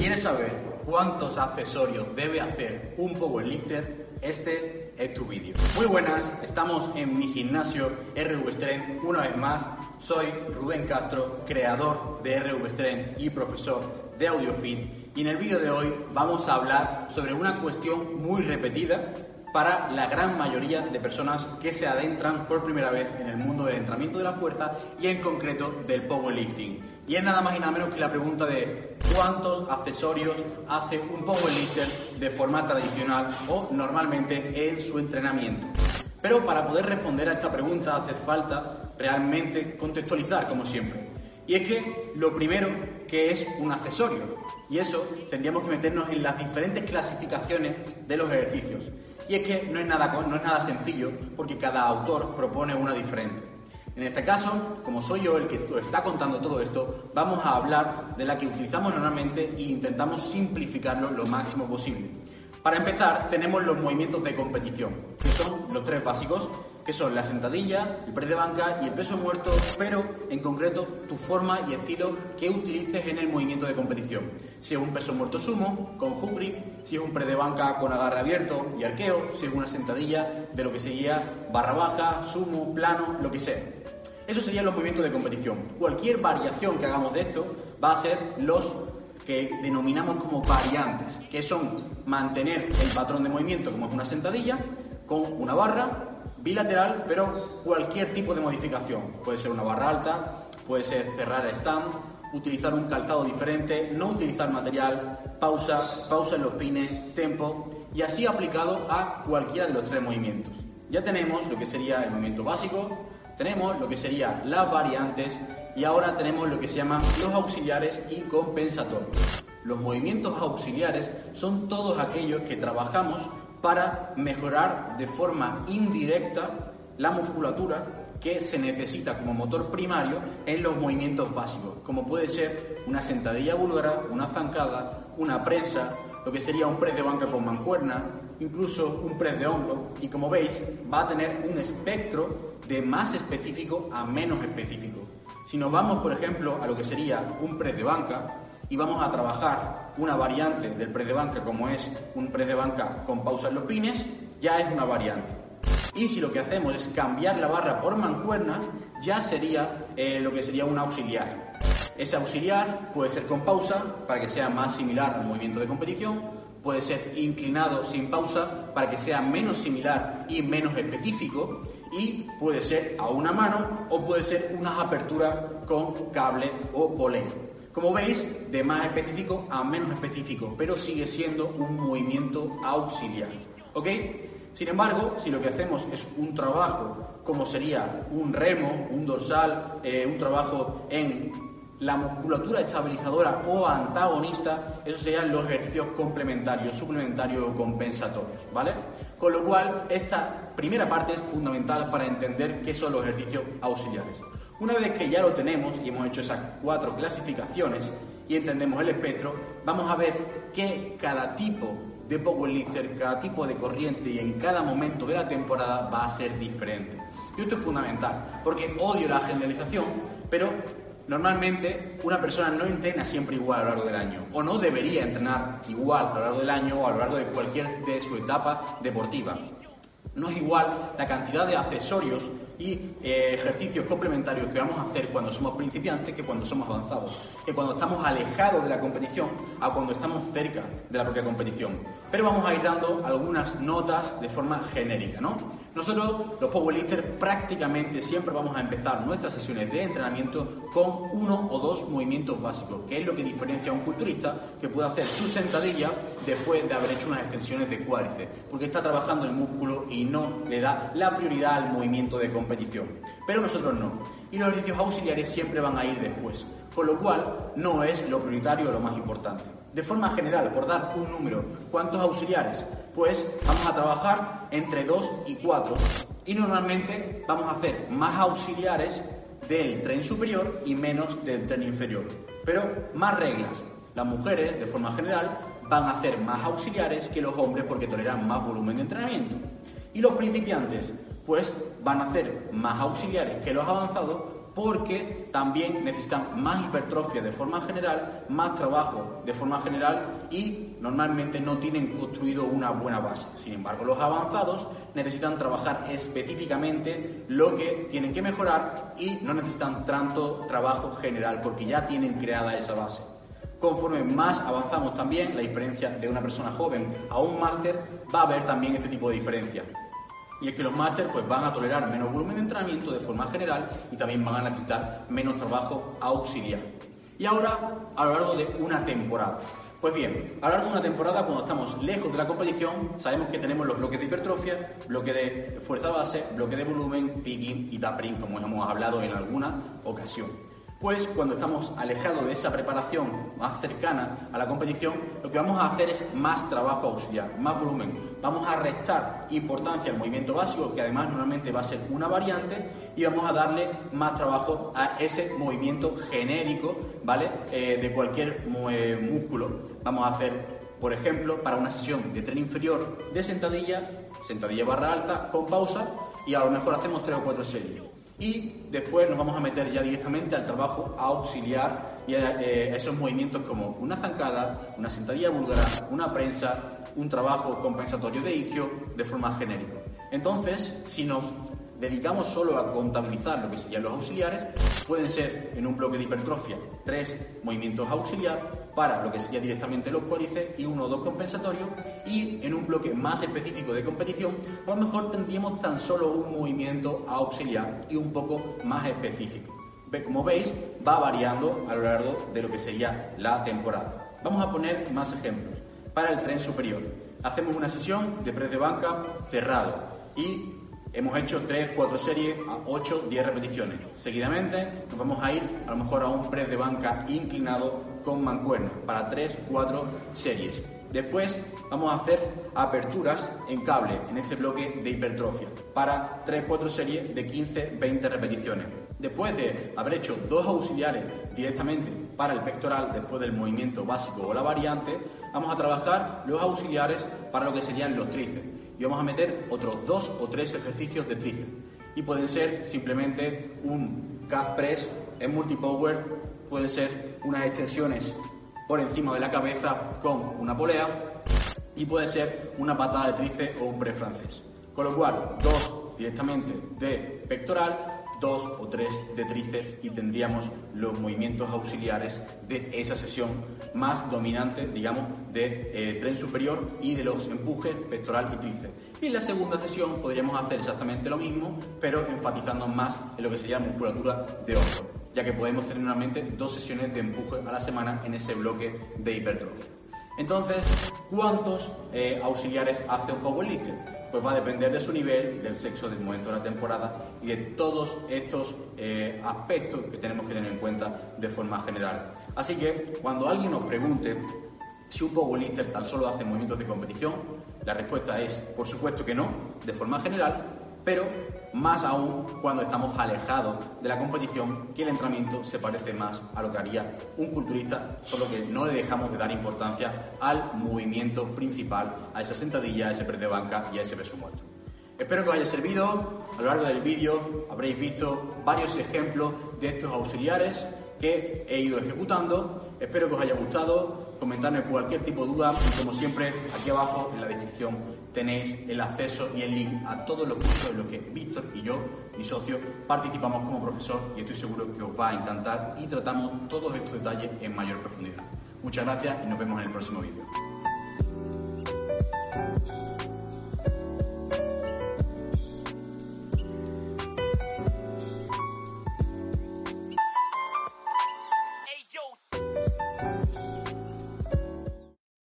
¿Quieres saber cuántos accesorios debe hacer un powerlifter? Este es tu vídeo. Muy buenas, estamos en mi gimnasio RV Strength una vez más. Soy Rubén Castro, creador de RV Strength y profesor de AudioFit. Y en el vídeo de hoy vamos a hablar sobre una cuestión muy repetida para la gran mayoría de personas que se adentran por primera vez en el mundo del entrenamiento de la fuerza y en concreto del powerlifting. Y es nada más y nada menos que la pregunta de cuántos accesorios hace un powerlifter de forma tradicional o normalmente en su entrenamiento. Pero para poder responder a esta pregunta hace falta realmente contextualizar como siempre. Y es que lo primero que es un accesorio. Y eso tendríamos que meternos en las diferentes clasificaciones de los ejercicios. Y es que no es nada, no es nada sencillo porque cada autor propone una diferente. En este caso, como soy yo el que está contando todo esto, vamos a hablar de la que utilizamos normalmente e intentamos simplificarlo lo máximo posible. Para empezar, tenemos los movimientos de competición, que son los tres básicos, que son la sentadilla, el press de banca y el peso muerto, pero en concreto tu forma y estilo que utilices en el movimiento de competición. Si es un peso muerto sumo, con hook si es un press de banca con agarre abierto y arqueo, si es una sentadilla de lo que sería barra baja, sumo, plano, lo que sea. Esos serían los movimientos de competición. Cualquier variación que hagamos de esto va a ser los que denominamos como variantes, que son mantener el patrón de movimiento como es una sentadilla, con una barra, bilateral, pero cualquier tipo de modificación. Puede ser una barra alta, puede ser cerrar stand, utilizar un calzado diferente, no utilizar material, pausa, pausa en los pines, tempo, y así aplicado a cualquiera de los tres movimientos. Ya tenemos lo que sería el movimiento básico, tenemos lo que serían las variantes y ahora tenemos lo que se llaman los auxiliares y compensatorios. Los movimientos auxiliares son todos aquellos que trabajamos para mejorar de forma indirecta la musculatura que se necesita como motor primario en los movimientos básicos, como puede ser una sentadilla búlgara, una zancada, una prensa, lo que sería un press de banca con mancuerna, incluso un press de hombro, y como veis va a tener un espectro de más específico a menos específico. Si nos vamos, por ejemplo, a lo que sería un press de banca, y vamos a trabajar una variante del press de banca como es un press de banca con pausa en los pines, ya es una variante. Y si lo que hacemos es cambiar la barra por mancuernas, ya sería eh, lo que sería un auxiliar. Ese auxiliar puede ser con pausa para que sea más similar al movimiento de competición, puede ser inclinado sin pausa para que sea menos similar y menos específico y puede ser a una mano o puede ser unas aperturas con cable o polea. Como veis, de más específico a menos específico, pero sigue siendo un movimiento auxiliar. ¿Ok? Sin embargo, si lo que hacemos es un trabajo como sería un remo, un dorsal, eh, un trabajo en la musculatura estabilizadora o antagonista, esos serían los ejercicios complementarios, suplementarios o compensatorios, ¿vale? Con lo cual, esta primera parte es fundamental para entender qué son los ejercicios auxiliares. Una vez que ya lo tenemos y hemos hecho esas cuatro clasificaciones y entendemos el espectro, vamos a ver que cada tipo de powerlifter, cada tipo de corriente y en cada momento de la temporada va a ser diferente. Y esto es fundamental, porque odio la generalización, pero normalmente una persona no entrena siempre igual a lo largo del año, o no debería entrenar igual a lo largo del año o a lo largo de cualquier de su etapa deportiva. No es igual la cantidad de accesorios y eh, ejercicios complementarios que vamos a hacer cuando somos principiantes que cuando somos avanzados, que cuando estamos alejados de la competición a cuando estamos cerca de la propia competición. Pero vamos a ir dando algunas notas de forma genérica, ¿no? Nosotros, los powerlifters, prácticamente siempre vamos a empezar nuestras sesiones de entrenamiento con uno o dos movimientos básicos, que es lo que diferencia a un culturista que puede hacer su sentadilla después de haber hecho unas extensiones de cuádriceps, porque está trabajando el músculo y no le da la prioridad al movimiento de competición. Pero nosotros no. Y los ejercicios auxiliares siempre van a ir después, con lo cual no es lo prioritario o lo más importante. De forma general, por dar un número, ¿cuántos auxiliares? Pues vamos a trabajar entre 2 y 4 y normalmente vamos a hacer más auxiliares del tren superior y menos del tren inferior. Pero más reglas. Las mujeres, de forma general, van a hacer más auxiliares que los hombres porque toleran más volumen de entrenamiento. Y los principiantes, pues van a hacer más auxiliares que los avanzados porque también necesitan más hipertrofia de forma general, más trabajo de forma general y normalmente no tienen construido una buena base. Sin embargo, los avanzados necesitan trabajar específicamente lo que tienen que mejorar y no necesitan tanto trabajo general porque ya tienen creada esa base. Conforme más avanzamos también, la diferencia de una persona joven a un máster va a haber también este tipo de diferencia. Y es que los máster pues, van a tolerar menos volumen de entrenamiento de forma general y también van a necesitar menos trabajo auxiliar. Y ahora, a lo largo de una temporada. Pues bien, a lo largo de una temporada, cuando estamos lejos de la competición, sabemos que tenemos los bloques de hipertrofia, bloque de fuerza base, bloque de volumen, picking y tapering, como hemos hablado en alguna ocasión. Pues cuando estamos alejados de esa preparación más cercana a la competición, lo que vamos a hacer es más trabajo auxiliar, más volumen. Vamos a restar importancia al movimiento básico, que además normalmente va a ser una variante, y vamos a darle más trabajo a ese movimiento genérico, ¿vale? Eh, de cualquier eh, músculo. Vamos a hacer, por ejemplo, para una sesión de tren inferior de sentadilla, sentadilla barra alta con pausa, y a lo mejor hacemos tres o cuatro series y después nos vamos a meter ya directamente al trabajo auxiliar y a eh, esos movimientos como una zancada, una sentadilla búlgara, una prensa, un trabajo compensatorio de isquio de forma genérica. Entonces, si nos dedicamos solo a contabilizar lo que serían los auxiliares, pueden ser en un bloque de hipertrofia tres movimientos auxiliares para lo que sería directamente los cuádriceps y uno o dos compensatorios y en un bloque más específico de competición a lo mejor tendríamos tan solo un movimiento auxiliar y un poco más específico. Como veis, va variando a lo largo de lo que sería la temporada. Vamos a poner más ejemplos. Para el tren superior, hacemos una sesión de press de banca cerrado y Hemos hecho 3, 4 series a 8, 10 repeticiones. Seguidamente nos vamos a ir a lo mejor a un press de banca inclinado con mancuerna para 3, 4 series. Después vamos a hacer aperturas en cable en este bloque de hipertrofia para 3-4 series de 15-20 repeticiones. Después de haber hecho dos auxiliares directamente para el pectoral, después del movimiento básico o la variante, vamos a trabajar los auxiliares para lo que serían los tríceps. Y vamos a meter otros dos o tres ejercicios de tríceps. Y pueden ser simplemente un calf press en multipower, pueden ser unas extensiones por encima de la cabeza con una polea y puede ser una patada de tríceps o un press francés. Con lo cual, dos directamente de pectoral dos o tres de tríceps y tendríamos los movimientos auxiliares de esa sesión más dominante, digamos, de eh, tren superior y de los empujes pectoral y tríceps. Y en la segunda sesión podríamos hacer exactamente lo mismo, pero enfatizando más en lo que sería musculatura de hombro, ya que podemos tener normalmente dos sesiones de empuje a la semana en ese bloque de hipertrofia. Entonces, ¿cuántos eh, auxiliares hace un powerlifter? pues va a depender de su nivel, del sexo, del momento de la temporada y de todos estos eh, aspectos que tenemos que tener en cuenta de forma general. Así que cuando alguien nos pregunte si un powerlifter tan solo hace movimientos de competición, la respuesta es por supuesto que no, de forma general, pero más aún cuando estamos alejados de la competición, que el entrenamiento se parece más a lo que haría un culturista, solo que no le dejamos de dar importancia al movimiento principal, a esa sentadilla, a ese press de banca y a ese peso muerto. Espero que os haya servido. A lo largo del vídeo habréis visto varios ejemplos de estos auxiliares que he ido ejecutando. Espero que os haya gustado. Comentadme cualquier tipo de duda y como siempre aquí abajo en la descripción tenéis el acceso y el link a todos los cursos en los que Víctor y yo, mi socio, participamos como profesor y estoy seguro que os va a encantar y tratamos todos estos detalles en mayor profundidad. Muchas gracias y nos vemos en el próximo vídeo.